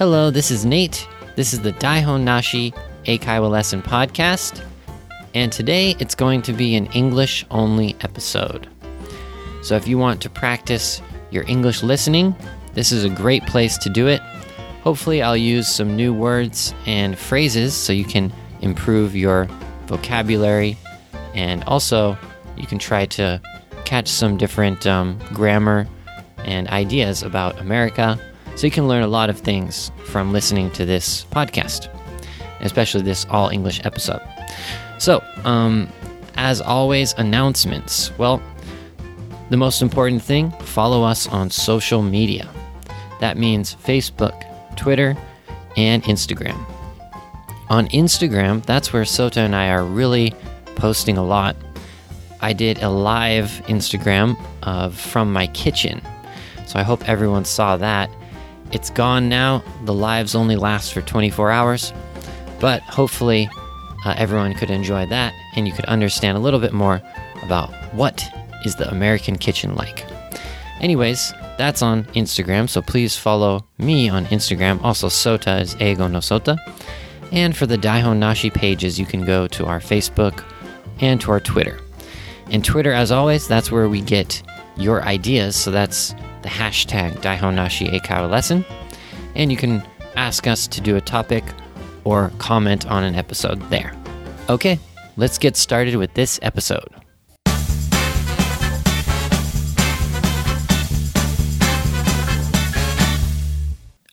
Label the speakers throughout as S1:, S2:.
S1: Hello, this is Nate. This is the Daihon Nashi Eikaiwa Lesson Podcast. And today it's going to be an English only episode. So if you want to practice your English listening, this is a great place to do it. Hopefully, I'll use some new words and phrases so you can improve your vocabulary and also you can try to catch some different um, grammar and ideas about America. So you can learn a lot of things from listening to this podcast, especially this all English episode. So, um, as always, announcements. Well, the most important thing follow us on social media. That means Facebook, Twitter, and Instagram. On Instagram, that's where Sota and I are really posting a lot. I did a live Instagram of from my kitchen. So I hope everyone saw that. It's gone now. The lives only last for 24 hours, but hopefully uh, everyone could enjoy that and you could understand a little bit more about what is the American kitchen like. Anyways, that's on Instagram, so please follow me on Instagram. Also, Sota is Eigo no Sota. And for the Daihon Nashi pages, you can go to our Facebook and to our Twitter. And Twitter, as always, that's where we get your ideas. So that's the hashtag Daihon Nashi lesson. And you can ask us to do a topic or comment on an episode there. Okay, let's get started with this episode.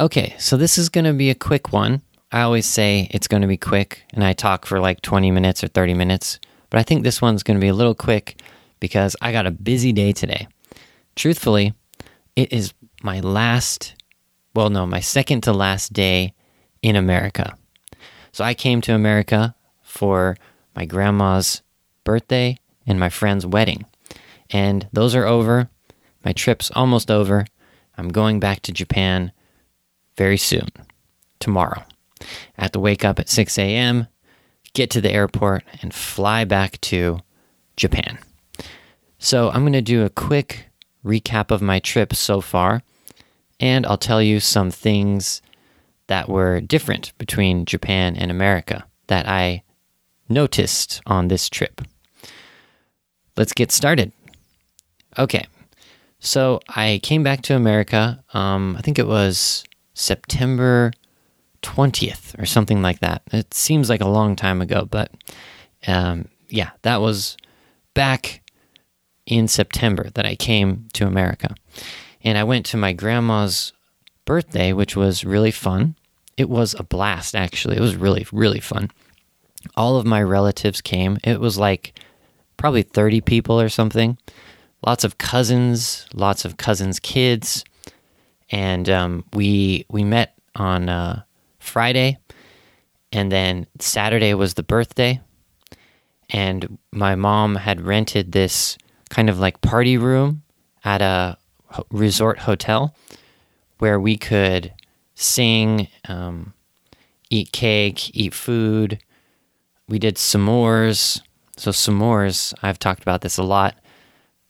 S1: Okay, so this is going to be a quick one. I always say it's going to be quick, and I talk for like 20 minutes or 30 minutes, but I think this one's going to be a little quick because I got a busy day today. Truthfully, it is my last, well, no, my second to last day in America. So I came to America for my grandma's birthday and my friend's wedding. And those are over. My trip's almost over. I'm going back to Japan very soon, tomorrow. I have to wake up at 6 a.m., get to the airport, and fly back to Japan. So I'm going to do a quick recap of my trip so far, and I'll tell you some things that were different between Japan and America that I noticed on this trip. Let's get started. Okay, so I came back to America, um, I think it was September 20th or something like that. It seems like a long time ago, but um, yeah, that was back in September that I came to America. And I went to my grandma's birthday, which was really fun. It was a blast, actually. It was really, really fun. All of my relatives came. It was like probably 30 people or something. Lots of cousins, lots of cousins' kids. And um, we we met on uh, Friday, and then Saturday was the birthday. And my mom had rented this kind of like party room at a resort hotel where we could sing, um, eat cake, eat food. We did s'mores. So s'mores, I've talked about this a lot,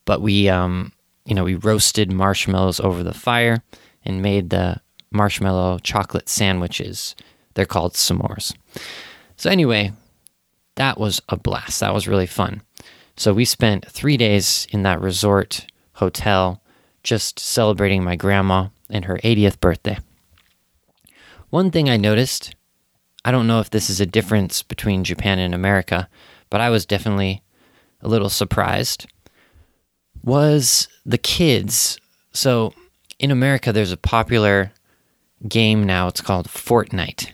S1: but we, um, you know, we roasted marshmallows over the fire and made the marshmallow chocolate sandwiches. They're called s'mores. So anyway, that was a blast. That was really fun. So we spent three days in that resort hotel just celebrating my grandma and her 80th birthday. One thing I noticed, I don't know if this is a difference between Japan and America, but I was definitely a little surprised, was the kids. So in America, there's a popular game now. It's called Fortnite.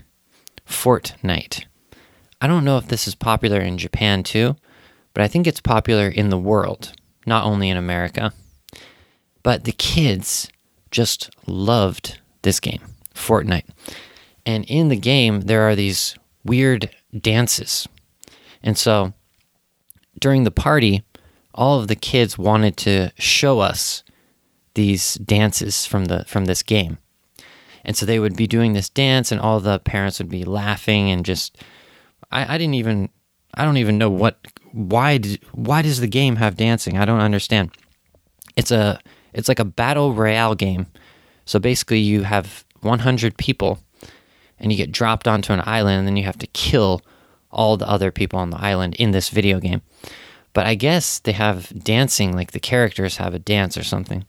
S1: Fortnite. I don't know if this is popular in Japan too, but I think it's popular in the world, not only in America. But the kids just loved this game, Fortnite. And in the game, there are these weird dances. And so during the party, all of the kids wanted to show us these dances from the from this game. And so they would be doing this dance and all the parents would be laughing and just I, I didn't even I don't even know what why why does the game have dancing? I don't understand. It's a it's like a battle royale game. So basically you have 100 people and you get dropped onto an island and then you have to kill all the other people on the island in this video game. But I guess they have dancing, like the characters have a dance or something.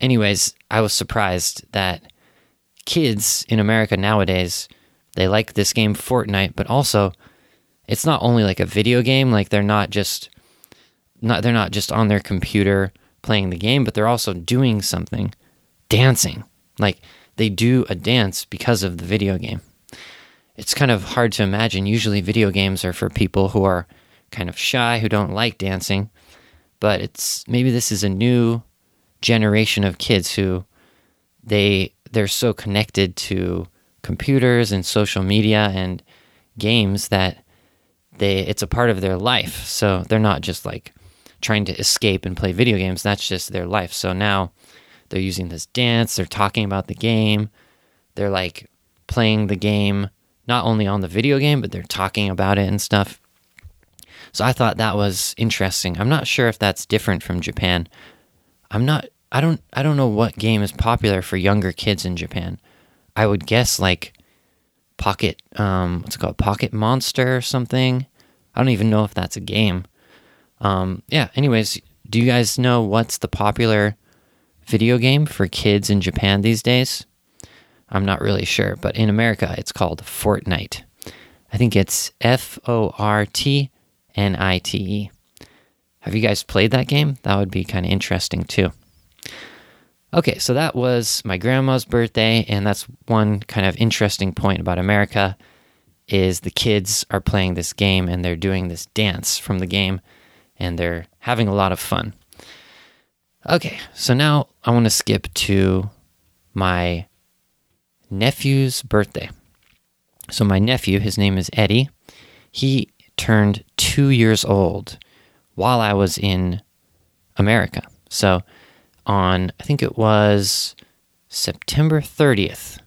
S1: Anyways, I was surprised that kids in America nowadays, they like this game Fortnite, but also it's not only like a video game, like they're not just not they're not just on their computer playing the game, but they're also doing something, dancing. Like they do a dance because of the video game. It's kind of hard to imagine. Usually video games are for people who are kind of shy, who don't like dancing, but it's maybe this is a new generation of kids who they they're so connected to computers and social media and games that they it's a part of their life. So they're not just like trying to escape and play video games. That's just their life. So now they're using this dance, they're talking about the game. They're like playing the game not only on the video game, but they're talking about it and stuff. So I thought that was interesting. I'm not sure if that's different from Japan. I'm not I don't I don't know what game is popular for younger kids in Japan. I would guess like Pocket um what's it called? Pocket Monster or something. I don't even know if that's a game. Um, yeah, anyways, do you guys know what's the popular video game for kids in Japan these days? I'm not really sure, but in America it's called Fortnite. I think it's F O R T N I T E. Have you guys played that game? That would be kind of interesting too. Okay, so that was my grandma's birthday, and that's one kind of interesting point about America is the kids are playing this game and they're doing this dance from the game and they're having a lot of fun. Okay, so now I want to skip to my nephew's birthday. So, my nephew, his name is Eddie, he turned two years old while I was in America. So, on, I think it was September 30th,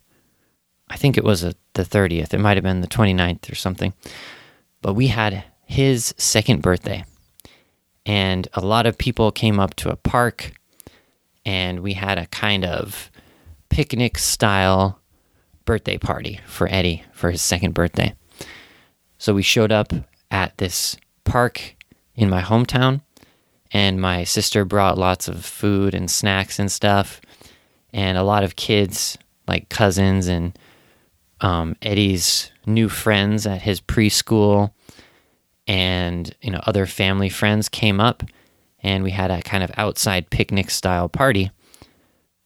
S1: I think it was a, the 30th. It might have been the 29th or something. But we had his second birthday. And a lot of people came up to a park and we had a kind of picnic style birthday party for Eddie for his second birthday. So we showed up at this park in my hometown and my sister brought lots of food and snacks and stuff and a lot of kids like cousins and um, Eddie's new friends at his preschool and you know other family friends came up and we had a kind of outside picnic style party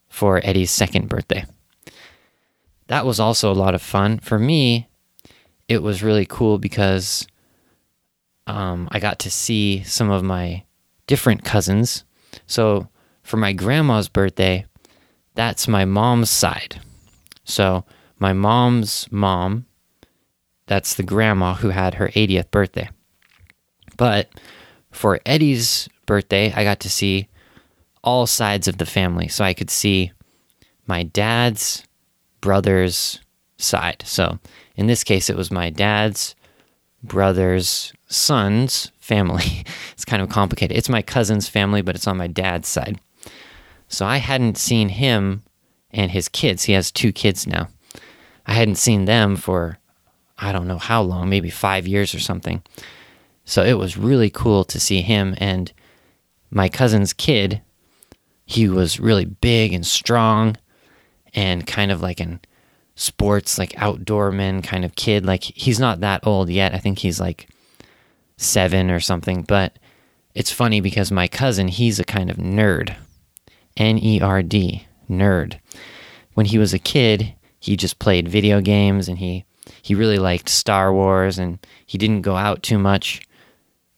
S1: for Eddie's second birthday. That was also a lot of fun. For me, it was really cool because um, I got to see some of my different cousins. So for my grandma's birthday, that's my mom's side. So my mom's mom, that's the grandma who had her 80th birthday. But for Eddie's birthday, I got to see all sides of the family. So I could see my dad's brother's side. So in this case, it was my dad's brother's son's family. it's kind of complicated. It's my cousin's family, but it's on my dad's side. So I hadn't seen him and his kids. He has two kids now. I hadn't seen them for I don't know how long, maybe five years or something. So it was really cool to see him and my cousin's kid. He was really big and strong and kind of like an sports, like outdoor man kind of kid. Like he's not that old yet. I think he's like seven or something. But it's funny because my cousin, he's a kind of nerd. N E R D, nerd. When he was a kid, he just played video games and he he really liked Star Wars and he didn't go out too much.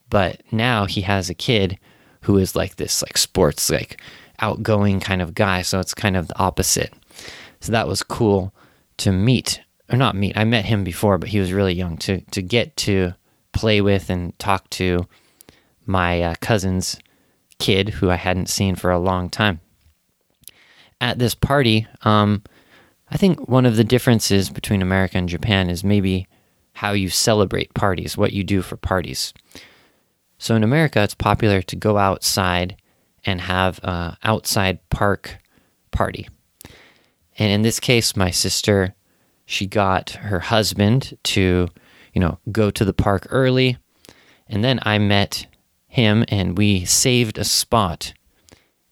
S1: But now he has a kid who is like this like sports like outgoing kind of guy, so it's kind of the opposite. So that was cool to meet or not meet. I met him before, but he was really young to to get to play with and talk to my uh, cousin's kid who I hadn't seen for a long time. At this party, um, I think one of the differences between America and Japan is maybe how you celebrate parties, what you do for parties. So in America, it's popular to go outside and have an outside park party. And in this case, my sister, she got her husband to, you know, go to the park early. And then I met him and we saved a spot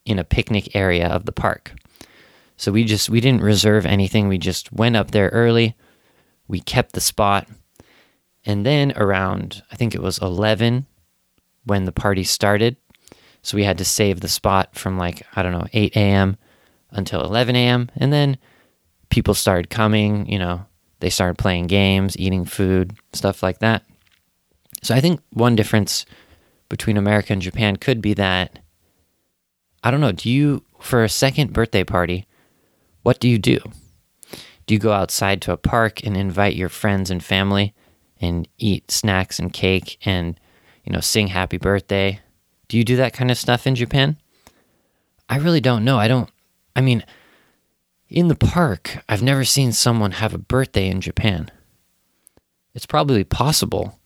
S1: in a picnic area of the park. So we just we didn't reserve anything. We just went up there early. We kept the spot. And then around I think it was 11 when the party started. So we had to save the spot from like I don't know 8 a.m. until 11 a.m. and then people started coming, you know, they started playing games, eating food, stuff like that. So I think one difference between America and Japan could be that I don't know, do you for a second birthday party, what do you do? Do you go outside to a park and invite your friends and family and eat snacks and cake and you know sing happy birthday? Do you do that kind of stuff in Japan? I really don't know. I don't I mean in the park, I've never seen someone have a birthday in Japan. It's probably possible.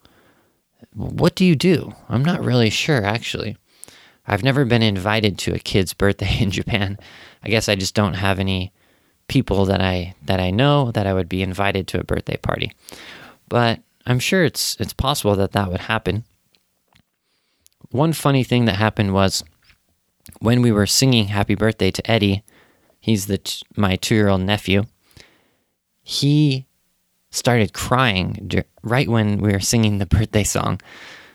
S1: What do you do? I'm not really sure, actually. I've never been invited to a kid's birthday in Japan. I guess I just don't have any people that I that I know that I would be invited to a birthday party. But I'm sure it's it's possible that that would happen. One funny thing that happened was when we were singing happy birthday to Eddie, He's the t- my two year old nephew. He started crying right when we were singing the birthday song.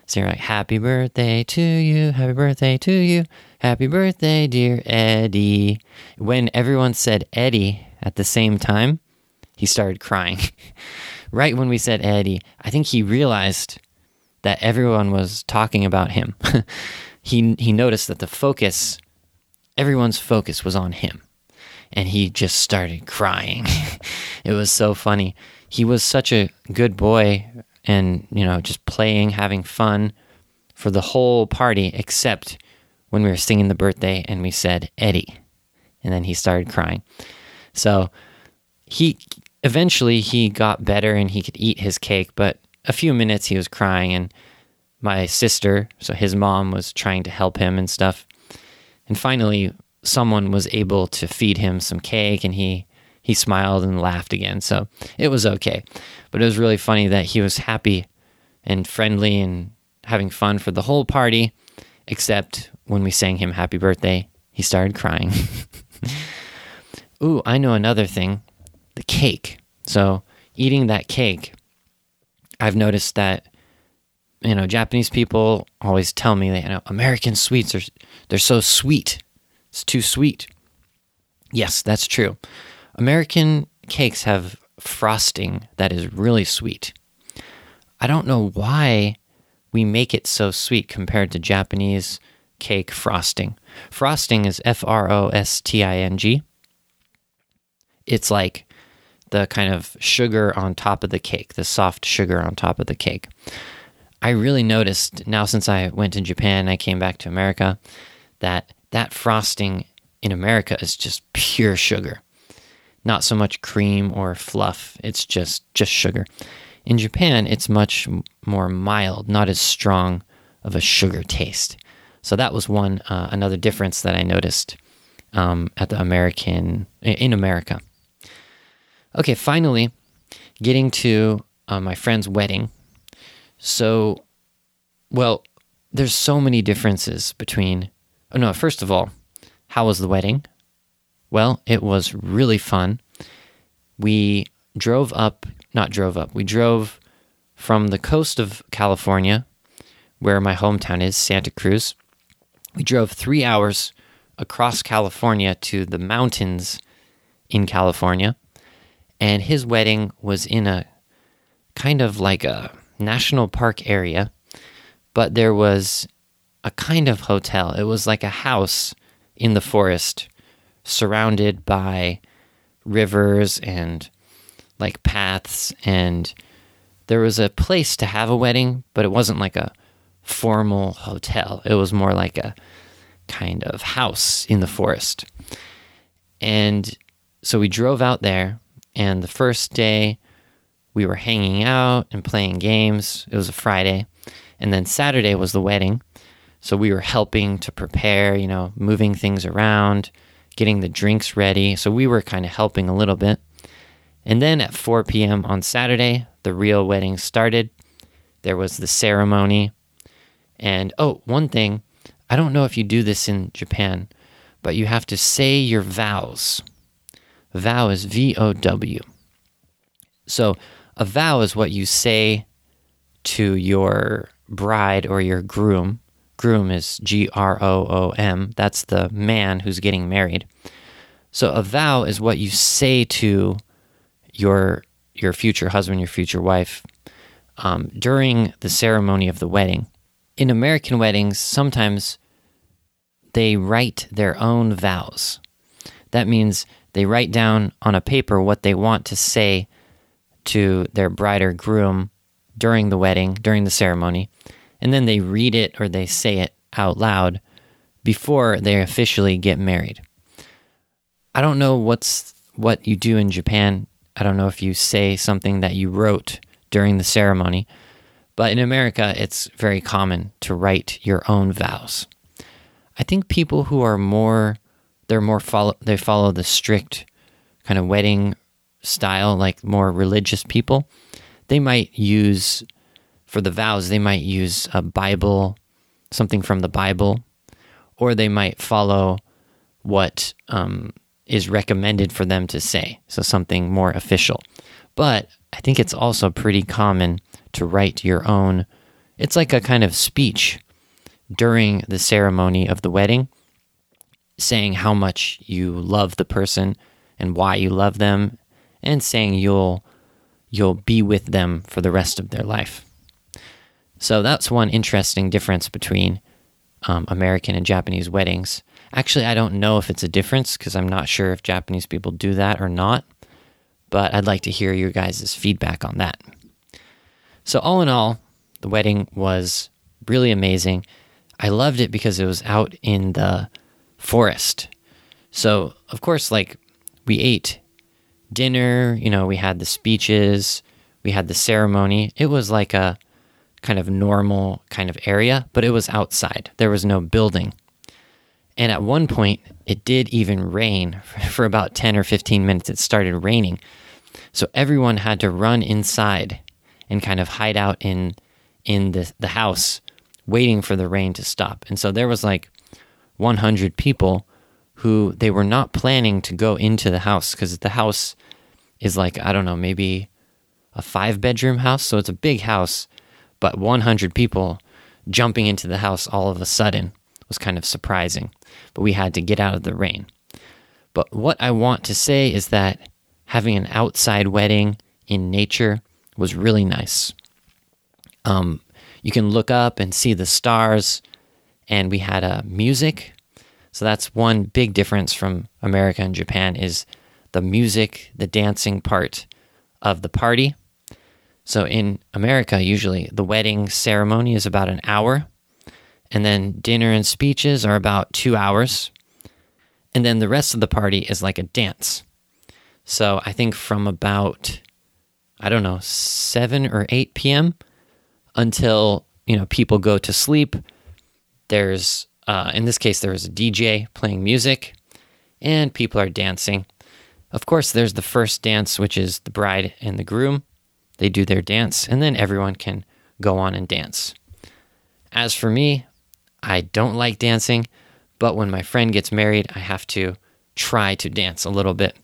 S1: So you're like, Happy birthday to you, happy birthday to you, happy birthday, dear Eddie. When everyone said Eddie at the same time, he started crying. right when we said Eddie, I think he realized that everyone was talking about him. he, he noticed that the focus, everyone's focus was on him and he just started crying. it was so funny. He was such a good boy and, you know, just playing, having fun for the whole party, except when we were singing the birthday and we said, Eddie. And then he started crying. So he eventually he got better and he could eat his cake, but a few minutes he was crying and my sister, so his mom was trying to help him and stuff. And finally, someone was able to feed him some cake and he he smiled and laughed again. So it was okay. But it was really funny that he was happy and friendly and having fun for the whole party, except when we sang him happy birthday, he started crying. Ooh, I know another thing the cake. So eating that cake, I've noticed that you know Japanese people always tell me that you know American sweets are they're so sweet it's too sweet. Yes, that's true. American cakes have frosting that is really sweet. I don't know why we make it so sweet compared to Japanese cake frosting. Frosting is F R O S T I N G. It's like the kind of sugar on top of the cake, the soft sugar on top of the cake. I really noticed now since I went to Japan, I came back to America, that that frosting in America is just pure sugar. Not so much cream or fluff, it's just just sugar. In Japan, it's much more mild, not as strong of a sugar taste. So that was one uh, another difference that I noticed um, at the American in America. Okay, finally, getting to uh, my friend's wedding. So, well, there's so many differences between Oh, no, first of all, how was the wedding? Well, it was really fun. We drove up, not drove up, we drove from the coast of California, where my hometown is, Santa Cruz. We drove three hours across California to the mountains in California. And his wedding was in a kind of like a national park area, but there was a kind of hotel. It was like a house in the forest surrounded by rivers and like paths and there was a place to have a wedding, but it wasn't like a formal hotel. It was more like a kind of house in the forest. And so we drove out there, and the first day we were hanging out and playing games. It was a Friday. And then Saturday was the wedding. So we were helping to prepare, you know, moving things around, getting the drinks ready. So we were kind of helping a little bit. And then at 4 p.m. on Saturday, the real wedding started. There was the ceremony. And oh, one thing I don't know if you do this in Japan, but you have to say your vows. Vow is V O W. So a vow is what you say to your bride or your groom. Groom is G R O O M. That's the man who's getting married. So a vow is what you say to your your future husband, your future wife, um, during the ceremony of the wedding. In American weddings, sometimes they write their own vows. That means they write down on a paper what they want to say to their bride or groom during the wedding, during the ceremony, and then they read it or they say it out loud before they officially get married. I don't know what's what you do in Japan. I don't know if you say something that you wrote during the ceremony, but in America it's very common to write your own vows. I think people who are more they're more follow they follow the strict kind of wedding style like more religious people, they might use for the vows, they might use a Bible, something from the Bible, or they might follow what um, is recommended for them to say. So something more official. But I think it's also pretty common to write your own. It's like a kind of speech during the ceremony of the wedding, saying how much you love the person and why you love them, and saying you'll you'll be with them for the rest of their life. So that's one interesting difference between um, American and Japanese weddings. Actually, I don't know if it's a difference because I'm not sure if Japanese people do that or not, but I'd like to hear your guys' feedback on that. So, all in all, the wedding was really amazing. I loved it because it was out in the forest. So, of course, like we ate dinner, you know, we had the speeches, we had the ceremony. It was like a kind of normal kind of area, but it was outside. There was no building. And at one point, it did even rain for about 10 or 15 minutes. It started raining. So everyone had to run inside and kind of hide out in in the, the house waiting for the rain to stop. And so there was like 100 people who they were not planning to go into the house because the house is like, I don't know, maybe a five bedroom house. So it's a big house, but 100 people jumping into the house all of a sudden was kind of surprising. But we had to get out of the rain. But what I want to say is that having an outside wedding in nature was really nice. Um, you can look up and see the stars, and we had a uh, music so that's one big difference from America and Japan is the music, the dancing part of the party. So in America, usually the wedding ceremony is about an hour, and then dinner and speeches are about two hours, and then the rest of the party is like a dance. So I think from about I don't know, 7 or 8 p.m. until, you know, people go to sleep. There's uh, in this case, there was a DJ playing music and people are dancing. Of course, there's the first dance, which is the bride and the groom. They do their dance, and then everyone can go on and dance. As for me, I don't like dancing, but when my friend gets married, I have to try to dance a little bit.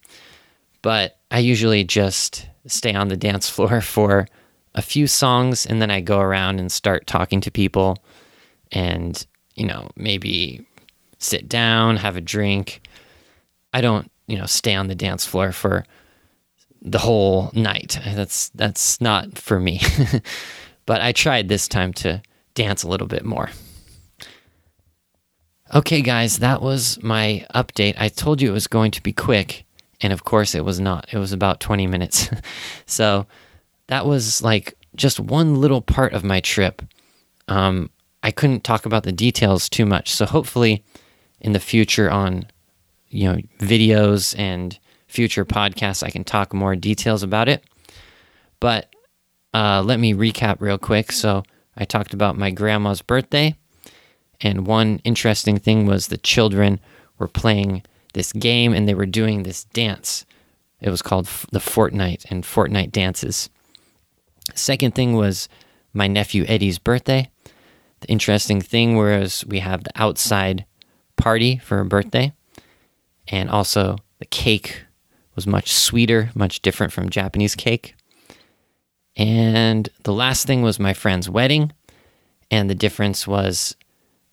S1: But I usually just stay on the dance floor for a few songs and then I go around and start talking to people and you know, maybe sit down, have a drink. I don't, you know, stay on the dance floor for the whole night. That's that's not for me. but I tried this time to dance a little bit more. Okay, guys, that was my update. I told you it was going to be quick, and of course it was not. It was about 20 minutes. so that was like just one little part of my trip. Um, I couldn't talk about the details too much. So hopefully in the future on you know videos and future podcasts I can talk more details about it. But uh, let me recap real quick. So I talked about my grandma's birthday, and one interesting thing was the children were playing this game and they were doing this dance. It was called the Fortnite and Fortnite dances. Second thing was my nephew Eddie's birthday. The interesting thing was we have the outside party for a birthday, and also the cake was much sweeter, much different from Japanese cake. And the last thing was my friend's wedding, and the difference was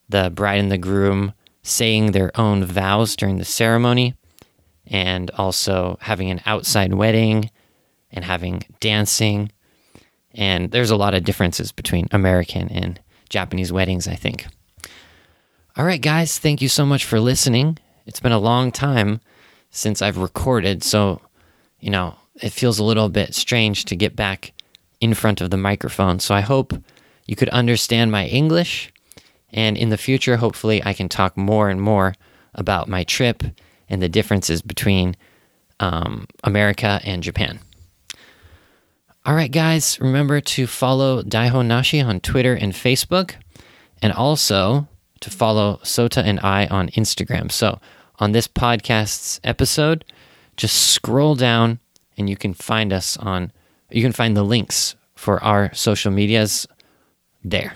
S1: the bride and the groom saying their own vows during the ceremony, and also having an outside wedding and having dancing. And there's a lot of differences between American and Japanese weddings, I think. All right, guys, thank you so much for listening. It's been a long time since I've recorded, so, you know, it feels a little bit strange to get back in front of the microphone. So I hope you could understand my English. And in the future, hopefully, I can talk more and more about my trip and the differences between um, America and Japan. All right, guys, remember to follow Daihon Nashi on Twitter and Facebook, and also to follow Sota and I on Instagram. So, on this podcast's episode, just scroll down and you can find us on, you can find the links for our social medias there.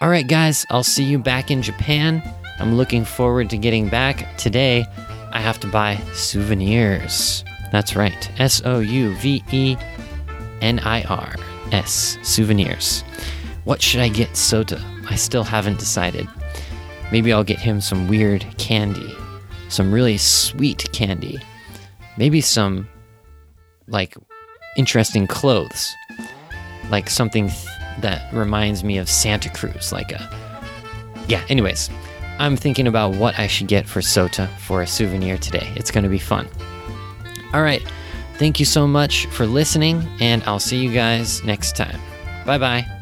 S1: All right, guys, I'll see you back in Japan. I'm looking forward to getting back. Today, I have to buy souvenirs. That's right, S O U V E N I R S, souvenirs. What should I get Sota? I still haven't decided. Maybe I'll get him some weird candy, some really sweet candy. Maybe some, like, interesting clothes. Like something th- that reminds me of Santa Cruz, like a. Yeah, anyways, I'm thinking about what I should get for Sota for a souvenir today. It's to be fun. All right. Thank you so much for listening, and I'll see you guys next time. Bye bye.